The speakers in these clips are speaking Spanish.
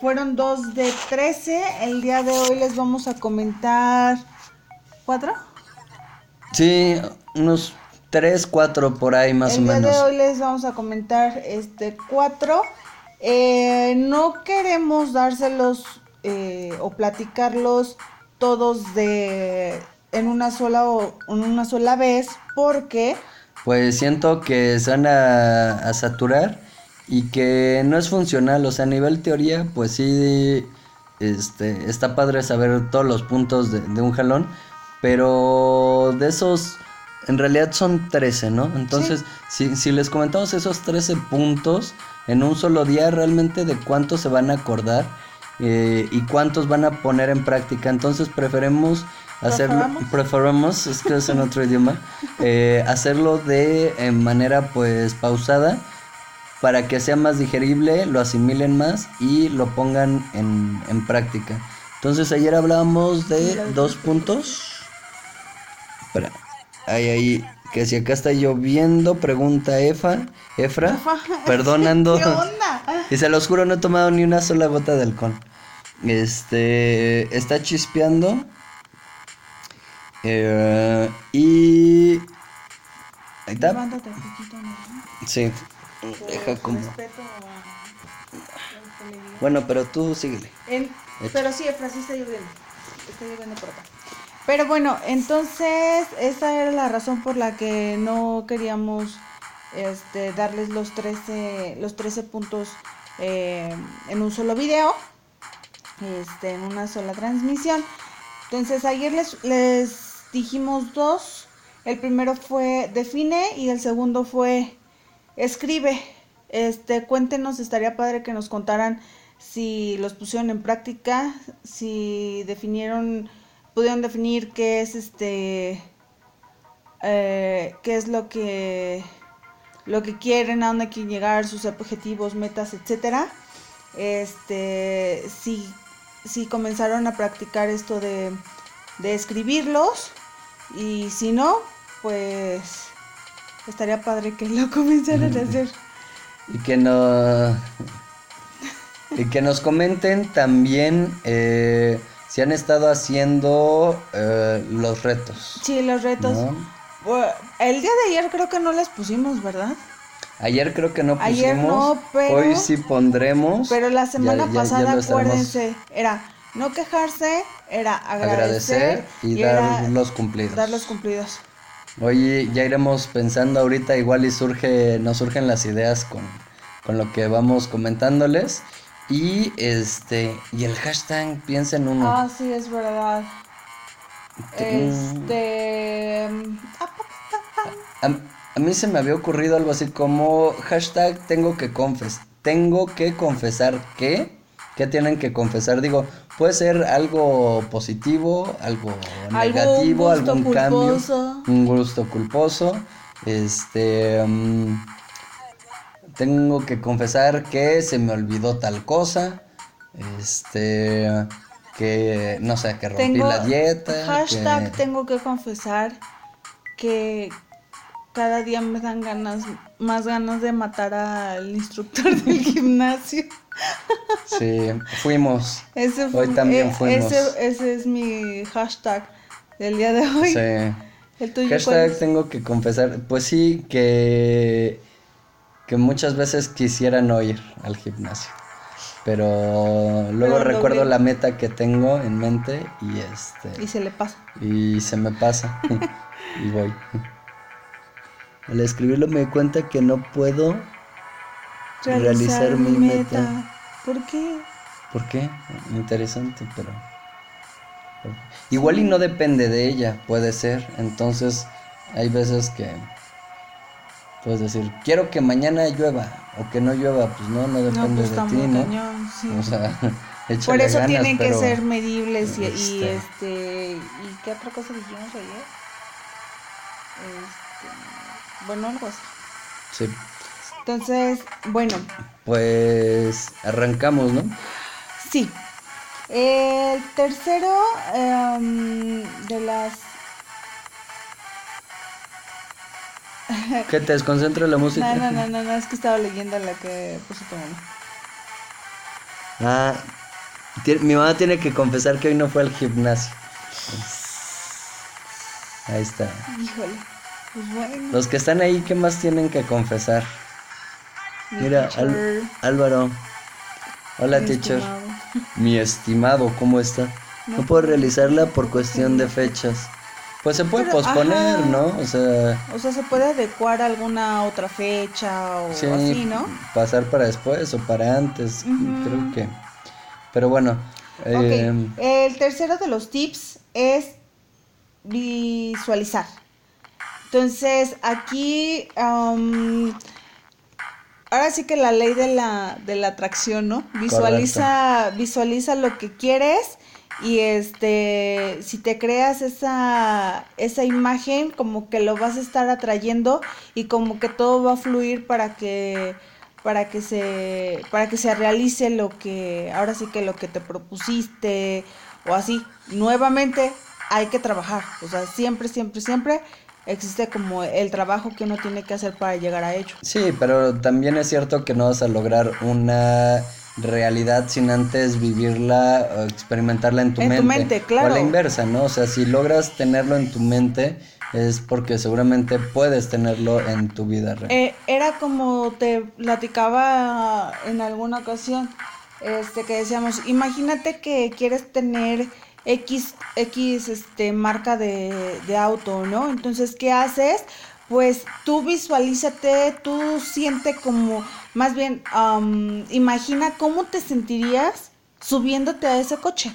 Fueron dos de 13. El día de hoy les vamos a comentar. ¿Cuatro? Sí, unos tres, cuatro por ahí más el o menos. El día de hoy les vamos a comentar este cuatro. Eh, no queremos dárselos eh, o platicarlos todos de en una sola o en una sola vez porque pues siento que se van a, a saturar y que no es funcional, o sea, a nivel teoría, pues sí, este, está padre saber todos los puntos de, de un jalón, pero de esos, en realidad son 13, ¿no? Entonces, sí. si, si les comentamos esos 13 puntos en un solo día, realmente de cuántos se van a acordar eh, y cuántos van a poner en práctica, entonces preferemos hacerlo, preferamos, es que es en otro idioma, eh, hacerlo de eh, manera pues pausada para que sea más digerible, lo asimilen más y lo pongan en, en práctica. Entonces ayer hablábamos de dos puntos. Espera, ahí, ahí, que si acá está lloviendo, pregunta Efa, Efra, perdonando. ¿Qué onda? Y se los juro, no he tomado ni una sola gota de alcohol. Este, está chispeando. Eh, y... Ahí está. Sí. Deja como... Bueno, pero tú síguele. En... Pero sí, sí está lloviendo. Está lloviendo por acá. Pero bueno, entonces esa era la razón por la que no queríamos este, darles los 13, los 13 puntos eh, en un solo video, este, en una sola transmisión. Entonces ayer les, les dijimos dos. El primero fue define y el segundo fue escribe. Este, cuéntenos, estaría padre que nos contaran si los pusieron en práctica, si definieron, pudieron definir qué es este, eh, qué es lo que, lo que quieren, a dónde quieren llegar, sus objetivos, metas, etcétera. Este, si, si comenzaron a practicar esto de, de escribirlos y si no, pues estaría padre que lo comenzaran a hacer. Y que no y que nos comenten también eh, si han estado haciendo eh, los retos. Sí, los retos. ¿no? Bueno, el día de ayer creo que no les pusimos, ¿verdad? Ayer creo que no pusimos. Ayer no, pero- Hoy sí pondremos. Pero la semana Ya- ya- ya pasada, acuérdense, era no quejarse, era agradecer, Agradecer y dar los cumplidos. dar los cumplidos. Hoy ya iremos pensando ahorita, igual y surge, nos surgen las ideas con, con lo que vamos comentándoles. Y este, y el hashtag piensa en uno. Ah, sí, es verdad. Este. ah, A, a mí se me había ocurrido algo así como hashtag tengo que confes, tengo que confesar que, ¿qué tienen que confesar? Digo, puede ser algo positivo, algo negativo, gusto algún culposo. cambio, un gusto culposo, este, mm, tengo que confesar que se me olvidó tal cosa, este, que no sé, que rompí Tengo. la dieta, Hashtag que- tengo que confesar que cada día me dan ganas, más ganas de matar al instructor del gimnasio. Sí, fuimos. Ese Hoy también eh, fuimos. Ese, ese es mi hashtag del día de hoy. Sí. El tuyo Hashtag tengo que confesar, pues sí, que, que muchas veces quisiera no ir al gimnasio. Pero luego Pero recuerdo la meta que tengo en mente y este Y se le pasa. y se me pasa y voy. Al escribirlo me di cuenta que no puedo realizar, mi meta. ¿Por qué? ¿Por qué? Interesante, pero... Igual y no depende de ella, puede ser. Entonces, hay veces que... Puedes decir, quiero que mañana llueva o que no llueva. Pues no, no No, depende pues de ti, ¿no? cañón, sí. O sea, Por eso ganas, tienen que ser medibles y, y, este- este y qué otra cosa dijimos ayer. Este, bueno, algo así. Sí. Entonces, bueno, Pues arrancamos, ¿no? sí. El tercero em, de las Que te desconcentra la música. No, no, no, no, no, es que estaba leyendo la que puso tu mamá. Ah, mi mamá tiene que confesar que hoy no fue al gimnasio. Ahí está. Híjole. Pues bueno. Los que están ahí, ¿qué más tienen que confesar? Mira, Álvaro. Hola, teacher. Mi estimado, ¿cómo está? No, puedo realizarla por cuestión de fechas. Pues se puede posponer, ¿no? O sea... O sea, se puede adecuar a alguna otra fecha o así, ¿no? Pasar para después o para antes, creo que... Pero bueno. Em, El tercero de los tips es visualizar. Entonces, aquí... ahora sí que la ley de la, de la atracción, ¿no? Visualiza, visualiza lo que quieres y este si te creas esa esa imagen como que lo vas a estar atrayendo y como que todo va a fluir para que para que se para que se realice lo que ahora sí que lo que te propusiste o así nuevamente hay que trabajar o sea siempre siempre siempre existe como el trabajo que uno tiene que hacer para llegar a ello sí pero también es cierto que no vas a lograr una realidad sin antes vivirla o experimentarla en tu mente. Tu mente claro. O la inversa, ¿no? O sea, si logras tenerlo en tu mente es porque seguramente puedes tenerlo en tu vida real. Eh, era como te platicaba en alguna ocasión, este que decíamos, imagínate que quieres tener X, X este, marca de, de auto, ¿no? Entonces, ¿qué haces? Pues tú visualízate, tú siente como más bien, imagina cómo te sentirías subiéndote a ese coche.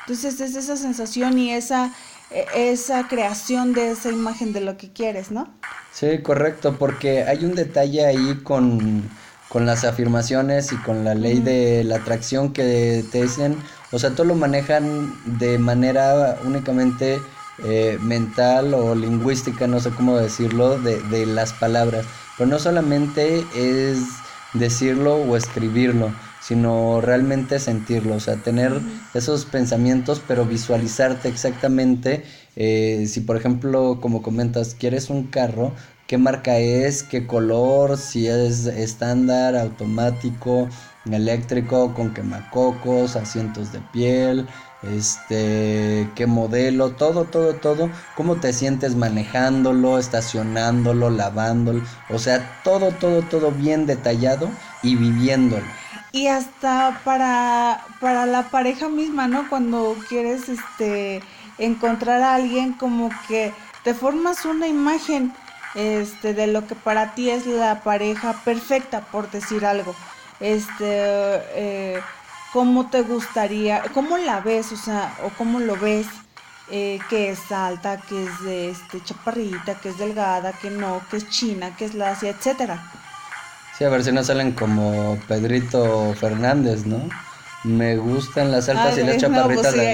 Entonces es esa sensación y esa, e, esa creación de esa imagen de lo que quieres, ¿no? Sí, correcto, porque hay un detalle ahí con, las afirmaciones y con la ley de la atracción que te dicen, o sea, todo lo manejan de manera únicamente eh, mental o lingüística, no sé cómo decirlo, de, de las palabras. Pero no solamente es decirlo o escribirlo, sino realmente sentirlo, o sea, tener esos pensamientos, pero visualizarte exactamente, eh, si por ejemplo, como comentas, quieres un carro, qué marca es, qué color, si es estándar, automático, eléctrico, con quemacocos, asientos de piel, este, qué modelo, todo, todo, todo, cómo te sientes manejándolo, estacionándolo, lavándolo, o sea, todo, todo, todo bien detallado y viviéndolo. Y hasta para, para la pareja misma, ¿no? Cuando quieres, este, encontrar a alguien como que te formas una imagen, este, de lo que para ti es la pareja perfecta, por decir algo. Este, eh, cómo te gustaría, cómo la ves, o sea, o cómo lo ves, eh, que es alta, que es de este chaparrita, que es delgada, que no, que es china, que es lacia, etcétera. Sí, a ver si no salen como Pedrito Fernández, ¿no? Me gustan las altas y las chaparritas.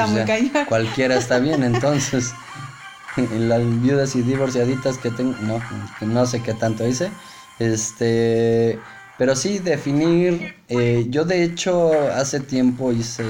No, pues cualquiera está bien, entonces. las viudas y divorciaditas que tengo, no, no sé qué tanto hice. Este, pero sí, definir, eh, yo de hecho hace tiempo hice,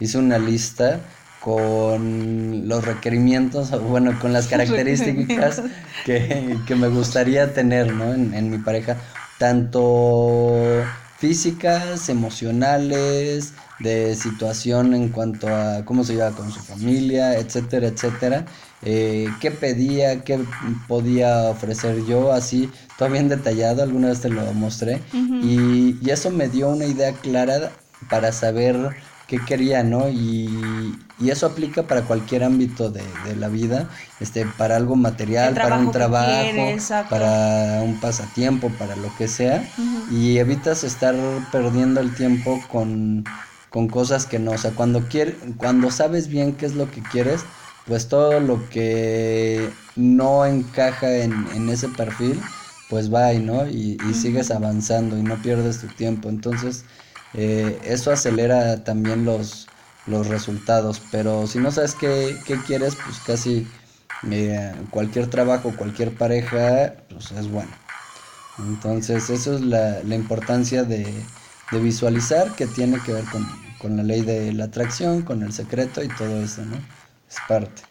hice una lista con los requerimientos, bueno, con las características que, me gustaría tener, ¿no? En, en mi pareja, tanto físicas, emocionales, de situación en cuanto a cómo se lleva con su familia, etcétera, etcétera. Eh, qué pedía, qué podía ofrecer yo, así, todo bien detallado, alguna vez te lo mostré. y, eso me dio una idea clara para saber qué quería, ¿no? Y, eso aplica para cualquier ámbito de, la vida, este, para algo material, para un trabajo, para un pasatiempo, para lo que sea. Y evitas estar perdiendo el tiempo con, con cosas que no, o sea, cuando, quiere, cuando sabes bien qué es lo que quieres, pues todo lo que no encaja en, ese perfil, pues va y ¿no? Y, sigues avanzando y no pierdes tu tiempo. Entonces, eh, eso acelera también los, los resultados. Pero si no sabes qué, quieres, pues casi cualquier trabajo, cualquier pareja, pues es bueno. Entonces, eso es la, la importancia de, de, visualizar que tiene que ver con, con la ley de la atracción, con el secreto y todo eso, ¿no? es parte.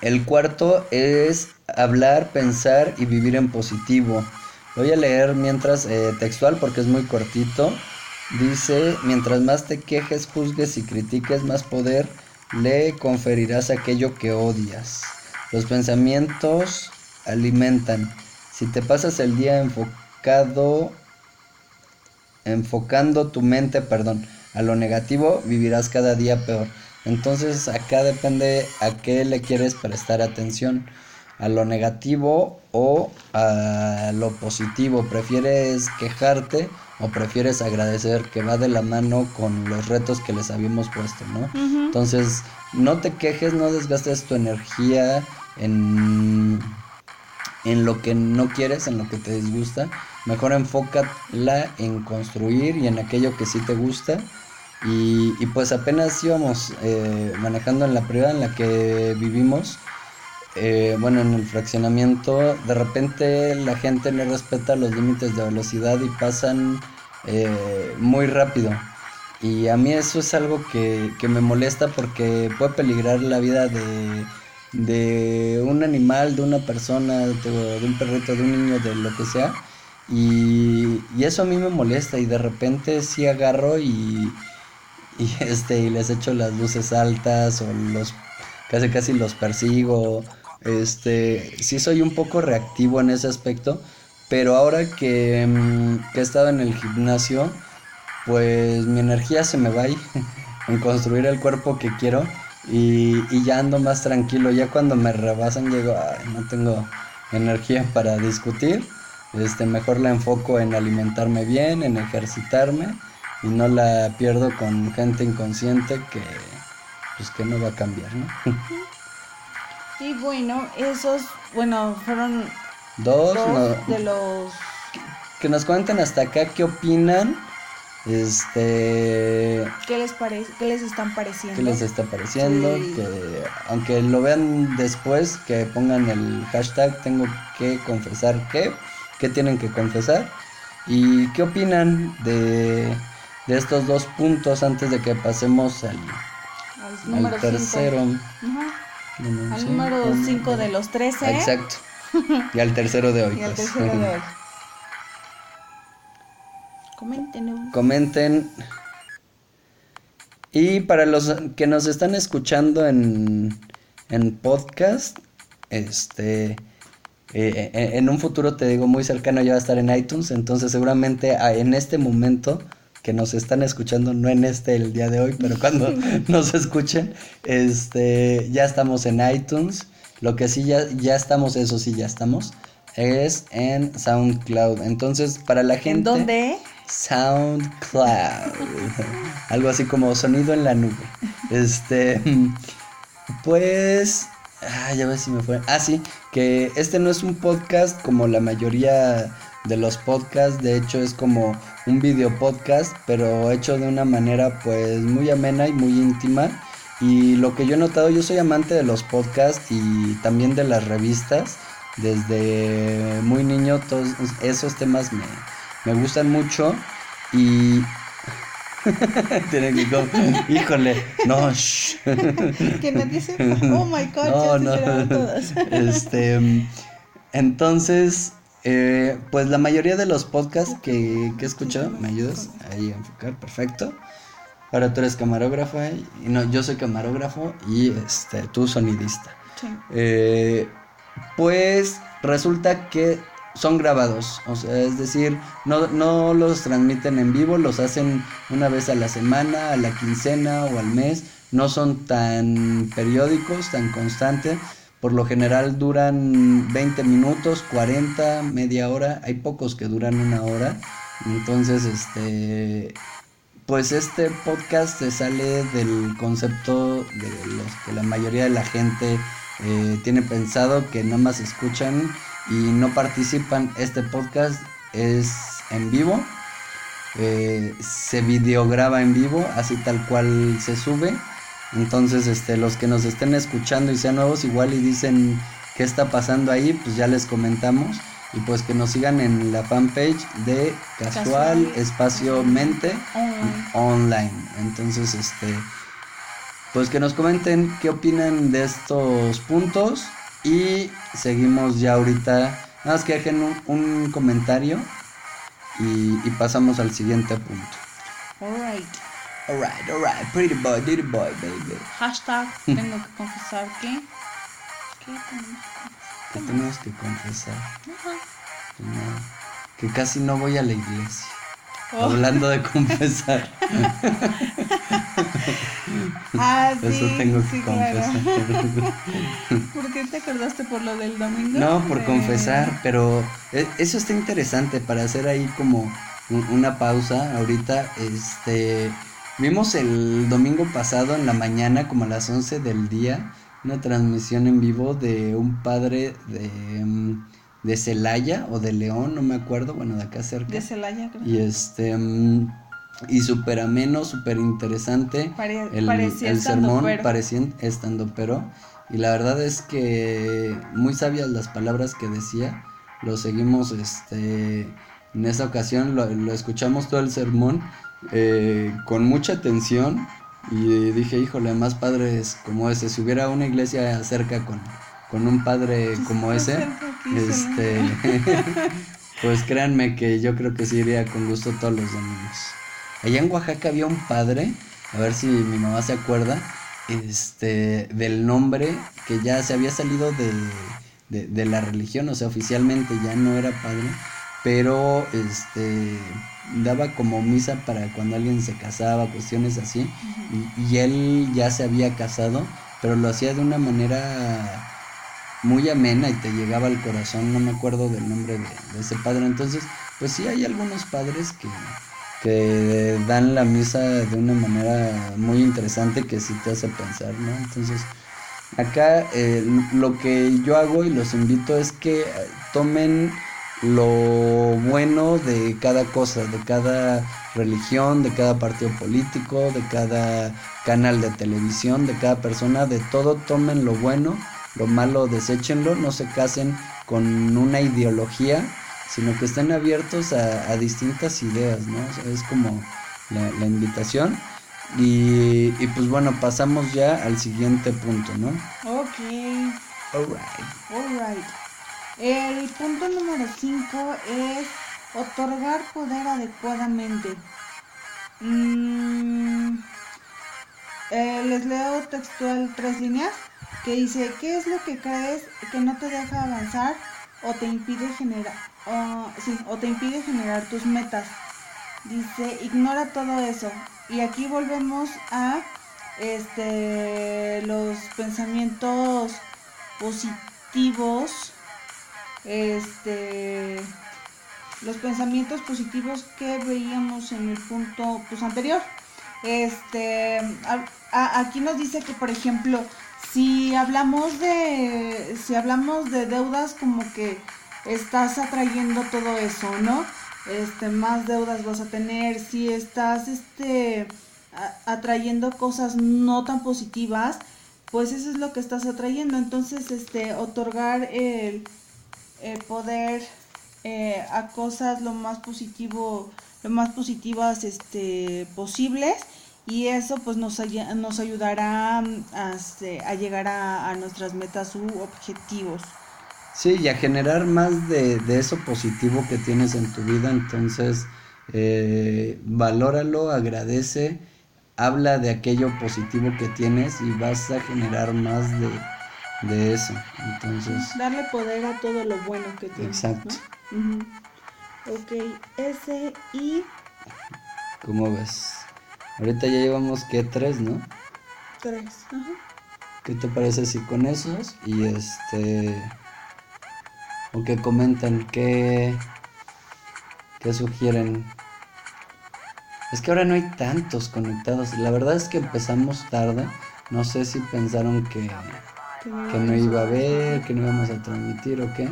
El cuarto es hablar, pensar y vivir en positivo. Voy a leer mientras eh, textual porque es muy cortito. Dice, mientras más te quejes, juzgues y critiques, más poder le conferirás aquello que odias. Los pensamientos alimentan. Si te pasas el día enfocado, enfocando tu mente, perdón, a lo negativo, vivirás cada día peor. Entonces acá depende a qué le quieres prestar atención, a lo negativo o a lo positivo. ¿Prefieres quejarte o prefieres agradecer que va de la mano con los retos que les habíamos puesto, ¿no? Entonces, no te quejes, no desgastes tu energía en, en lo que no quieres, en lo que te disgusta. Mejor enfócala en construir y en aquello que sí te gusta. Y, y pues apenas íbamos eh, manejando en la privada en la que vivimos. Eh, bueno, en el fraccionamiento, de repente la gente no respeta los límites de velocidad y pasan eh, muy rápido. Y a mí eso es algo que, que me molesta porque puede peligrar la vida de, de un animal, de una persona, de, un perrito, de un niño, de lo que sea. Y, y eso a mí me molesta y de repente sí agarro y, y, este, y les echo las luces altas o los casi casi los persigo. Este, sí soy un poco reactivo en ese aspecto, pero ahora que, mm, que he estado en el gimnasio, pues mi energía se me va ahí en construir el cuerpo que quiero y, y, ya ando más tranquilo. Ya cuando me rebasan llego, ay, no tengo energía para discutir. Este, mejor la enfoco en alimentarme bien, en ejercitarme y no la pierdo con gente inconsciente que pues que no va a cambiar, ¿no? Y bueno, esos, bueno, fueron dos, dos no, de los que nos cuenten hasta acá qué opinan este ¿Qué les parece? ¿Qué les están pareciendo? qué les está pareciendo Sí. que aunque lo vean después que pongan el hashtag tengo que confesar que qué tienen que confesar y qué opinan de, de estos dos puntos antes de que pasemos al, Al número tercero cinco. Bueno, Al sí, número con- 5 de los 13. exacto y al tercero de hoy Y al pues. tercero de hoy. Comenten. comenten. Y para los que nos están escuchando en, en podcast, este, eh, eh, en un futuro te digo muy cercano ya va a estar en iTunes, entonces seguramente ah, en este momento que nos están escuchando, no en este el día de hoy, pero cuando nos escuchen, este, ya estamos en iTunes. Lo que sí ya, ya estamos, eso sí ya estamos, es en SoundCloud. Entonces, para la gente... ¿En dónde? SoundCloud. Algo así como sonido en la nube. Este. Pues. Ah, ya ves si me fue. Ah, sí. Que este no es un podcast como la mayoría de los podcasts. De hecho, es como un video podcast. Pero hecho de una manera, pues, muy amena y muy íntima. Y lo que yo he notado, yo soy amante de los podcasts y también de las revistas. Desde muy niño, todos esos temas me, me gustan mucho y tiene que como, híjole, no, shh. Que nadie sepa. Oh my god, no, ya no. todos. Este, entonces, eh, pues la mayoría de los podcasts que, que he escuchado, ¿me ayudas ahí a enfocar? Perfecto. Ahora tú eres camarógrafo y no, yo soy camarógrafo y este, tú sonidista. Sí. Eh, pues resulta que son grabados, o sea, es decir, no, no los transmiten en vivo, los hacen una vez a la semana, a la quincena o al mes, no son tan periódicos, tan constantes, por lo general duran 20 minutos, 40, media hora, hay pocos que duran una hora, entonces este pues este podcast se sale del concepto de los que la mayoría de la gente eh, tiene pensado que nada más escuchan y no participan. Este podcast es en vivo, eh, se videograba en vivo, así tal cual se sube. Entonces, este, los que nos estén escuchando y sean nuevos igual y dicen qué está pasando ahí, pues ya les comentamos. Y pues que nos sigan en la fanpage de Casual, Casual. Espacio Mente Online. online. Entonces, este, pues que nos comenten qué opinan de estos puntos y seguimos ya ahorita Nada más que dejen un, un comentario y, y pasamos al siguiente punto. Alright. Alright, alright, pretty boy, pretty boy, baby. Hashtag tengo que confesar que. ¿Qué? Que tenemos que confesar Ajá. que, no- que casi no voy a la iglesia. Oh. Hablando de confesar, Ah, sí. eso tengo que sí, claro. confesar. ¿Por qué te acordaste por lo del domingo? No, por Eh, confesar, pero e- eso está interesante para hacer ahí como un- una pausa ahorita. Este, vimos el domingo pasado en la mañana, como a las 11 del día, una transmisión en vivo de un padre de, mm, de Celaya o de León, no me acuerdo, bueno, de acá cerca. De Celaya, creo. Y este, mm, y súper ameno, súper interesante. Pare- el, parecía el sermón parecía estando pero y la verdad es que muy sabias las palabras que decía lo seguimos este en esa ocasión lo, lo escuchamos todo el sermón eh, con mucha atención y dije híjole más padres como ese. Si hubiera una iglesia cerca con con un padre como ese este pues créanme que yo creo que sí iría con gusto todos los domingos. Allá en Oaxaca había un padre, a ver si mi mamá se acuerda, este, del nombre que ya se había salido de, de, de la religión, o sea, oficialmente ya no era padre, pero este daba como misa para cuando alguien se casaba, cuestiones así, y, y él ya se había casado, pero lo hacía de una manera muy amena y te llegaba al corazón, no me acuerdo del nombre de, de ese padre, entonces, pues sí hay algunos padres que, que dan la misa de una manera muy interesante que sí te hace pensar, ¿no? Entonces, acá eh, lo que yo hago y los invito es que eh, tomen lo bueno de cada cosa, de cada religión, de cada partido político, de cada canal de televisión, de cada persona, de todo tomen lo bueno, lo malo deséchenlo, no se casen con una ideología, sino que estén abiertos a, a distintas ideas, ¿no? O sea, es como la, la invitación. Y, y pues bueno, pasamos ya al siguiente punto, ¿no? Ok. Alright. Alright. El punto número 5 es otorgar poder adecuadamente. Mm, eh, les leo textual tres líneas que dice, ¿qué es lo que crees que no te deja avanzar o te impide generar, sí, o te impide generar tus metas? Dice, ignora todo eso. Y aquí volvemos a este los pensamientos positivos. Este los pensamientos positivos que veíamos en el punto pues anterior. Este aquí nos dice que por ejemplo, si hablamos de si hablamos de deudas como que estás atrayendo todo eso, ¿no? Este más deudas vas a tener, si estás este atrayendo cosas no tan positivas, pues eso es lo que estás atrayendo. Entonces, este otorgar el eh, poder eh, a cosas lo más positivo lo más positivas este posibles y eso pues nos, nos ayudará mm, a, este, a llegar a, a nuestras metas u objetivos. Sí, y a generar más de, de eso positivo que tienes en tu vida, entonces eh, valóralo, agradece, habla de aquello positivo que tienes y vas a generar más de, de eso. Entonces, darle poder a todo lo bueno que tienes Exacto. ¿no? Ok ese y ¿cómo ves? Ahorita ya llevamos que tres, ¿no? tres Ajá. ¿Qué te parece si con esos? Y este... O que comentan, ¿qué, qué sugieren? Es que ahora no hay tantos conectados. La verdad es que empezamos tarde. No sé si pensaron que, que no iba a haber, que no íbamos a transmitir o qué.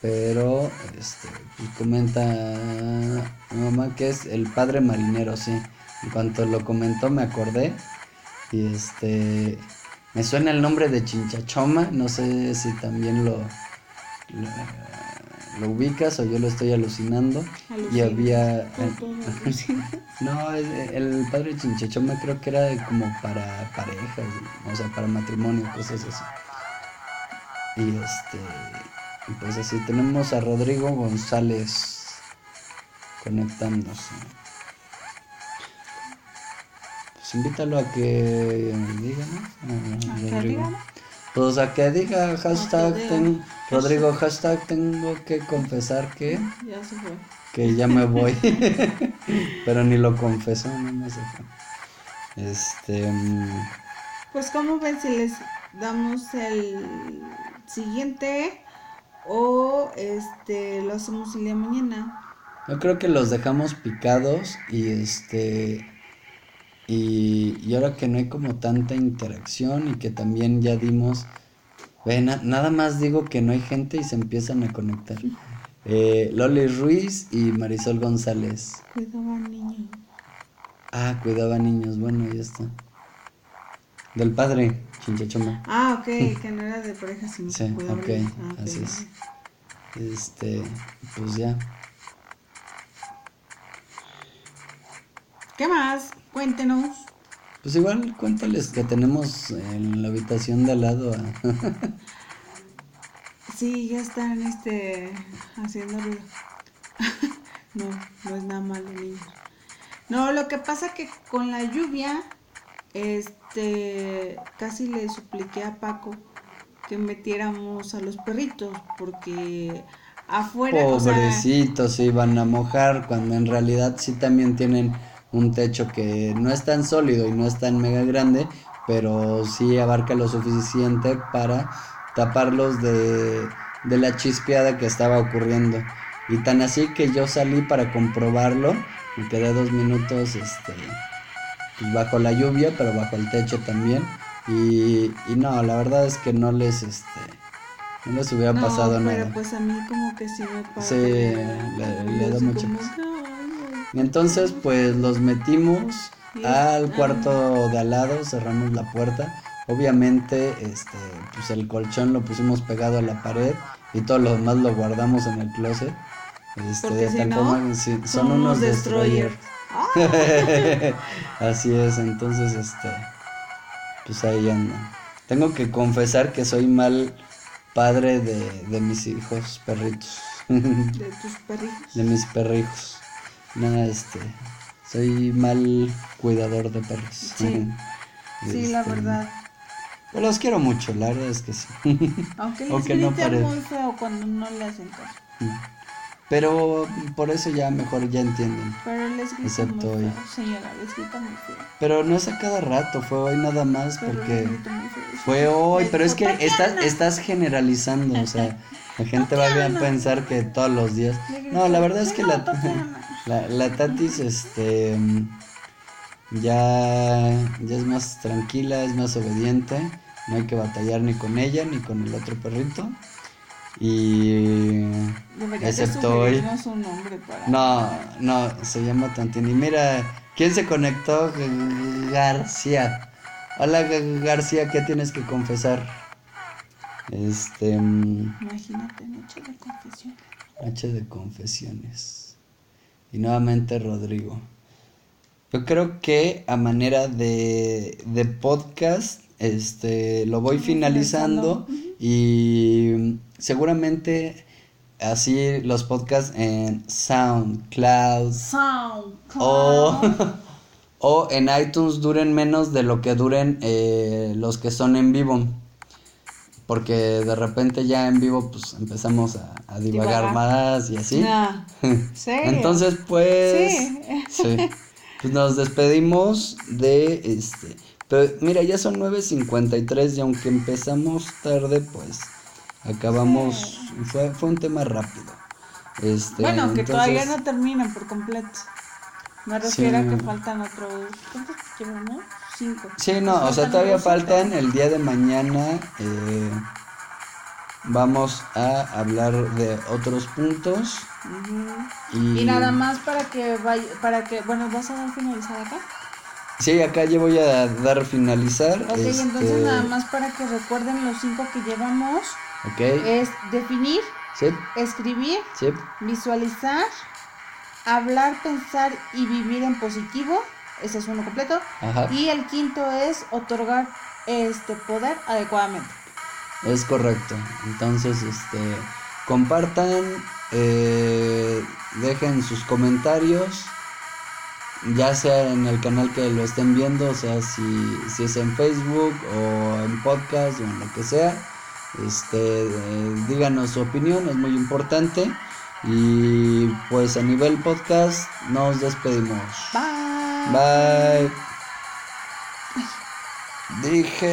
Pero, este, comenta mamá que es el padre marinero, sí. En cuanto lo comentó me acordé. Y este, me suena el nombre de Chinchachoma. No sé si también lo, lo ubicas o yo lo estoy alucinando. Y había... Alucina. No, es- el padre Chinchachoma creo que era como para parejas, o sea, para matrimonio, cosas así. Y este pues así tenemos a Rodrigo González conectándose. Pues invítalo a que diga, ¿no? ¿A Rodrigo. Pues a que diga hashtag, ten- Rodrigo, hashtag tengo que confesar que, Ya se fue. que ya me voy. Pero ni lo confesó, no me dejó. Este, mm, Pues como ven si les damos el siguiente o este lo hacemos el día de mañana. yo creo que los dejamos picados y este, y, y ahora que no hay como tanta interacción y que también ya dimos, ve, na- nada más digo que no hay gente y se empiezan a conectar. Eh, Loli Ruiz y Marisol González. Cuidado niño. Ah, cuidaba niños, bueno, ya está. Del padre, chinchachoma. Ah, ok, que no era de pareja, sino Sí, que cuidaba ok, niños. Ah, ok. así es. Este, pues ya. ¿Qué más? Cuéntenos. Pues igual cuéntales que tenemos en la habitación de al lado a... Sí, ya están este haciendo ruido. no, no es nada malo, niños. No, lo que pasa que con la lluvia, este, casi le supliqué a Paco que metiéramos a los perritos, porque afuera, o sea, Pobrecitos se iban a mojar cuando en realidad sí también tienen un techo que no es tan sólido y no es tan mega grande, pero sí abarca lo suficiente para taparlos de, de la chispeada que estaba ocurriendo. Y tan así que yo salí para comprobarlo, me quedé dos minutos este, pues, bajo la lluvia, pero bajo el techo también. Y, y no, la verdad es que no les, este, no les hubiera no, pasado pero nada. pues a mí como que sí me pasa. Sí, le- le da como cosa. Entonces pues los metimos al cuarto de al lado, cerramos la puerta. Obviamente, este, pues el colchón lo pusimos pegado a la pared y todo lo demás lo guardamos en el closet. Este, Porque si no, sí, son unos destroyers. destroyers. Así es, entonces este, pues ahí andan. Tengo que confesar que soy mal padre de, de mis hijos perritos. De tus perritos. de mis perrijos. Nada, este. Soy mal cuidador de perros. Sí. Sí, la Este, verdad. Pero los quiero mucho, la verdad es que sí. Aunque les aunque no parezca. muy feo cuando no le hacen caso. Pero por eso ya mejor ya entienden. Pero les grita Excepto muy hoy. feo, señora, les grita muy feo. Pero no es a cada rato, fue hoy nada más Pero porque fue hoy, Les pero es que estás, estás generalizando, o sea, la gente va a pensar que todos los días. No, la verdad es que "No, la, Tatiana". La, la Tatis, este, ya, ya es más tranquila, es más obediente, no hay que batallar ni con ella ni con el otro perrito. Y excepto hoy. sugerirnos un nombre para... No, no, se llama Tantini. Mira, ¿quién se conectó? García. Hola García, ¿qué tienes que confesar? Este, Imagínate, noche de confesión. H de confesiones. Y nuevamente Rodrigo. Yo creo que a manera de, de podcast, este, lo voy finalizando y seguramente así los podcasts en SoundCloud Sound. o, o en iTunes duren menos de lo que duren eh, los que son en vivo porque de repente ya en vivo pues empezamos a, divagar, más y así. Entonces pues, pues, nos despedimos de este. Pero mira, ya son 9.53 y aunque empezamos tarde, pues acabamos. Fue, fue un tema rápido. Este, bueno, que todavía no terminan por completo. Me refiero a que faltan otros. ¿Cuántos quiero, no? 5. Sí, no, o sea, todavía faltan. El día de mañana eh, vamos a hablar de otros puntos. Y... nada más para que vaya, para que, bueno, ¿vas a dar finalizar acá? Sí, acá ya voy a dar finalizar. Ok, este entonces nada más para que recuerden los cinco que llevamos. Es definir, escribir, visualizar, hablar, pensar y vivir en positivo. Ese es uno completo. Ajá. Y el quinto es otorgar este poder adecuadamente. Es correcto. Entonces, este, compartan, eh, dejen sus comentarios, ya sea en el canal que lo estén viendo, o sea, si, si es en Facebook o en podcast o en lo que sea. Este, eh, díganos su opinión, es muy importante. Y pues a nivel podcast nos despedimos. Bye. Bye. Dije...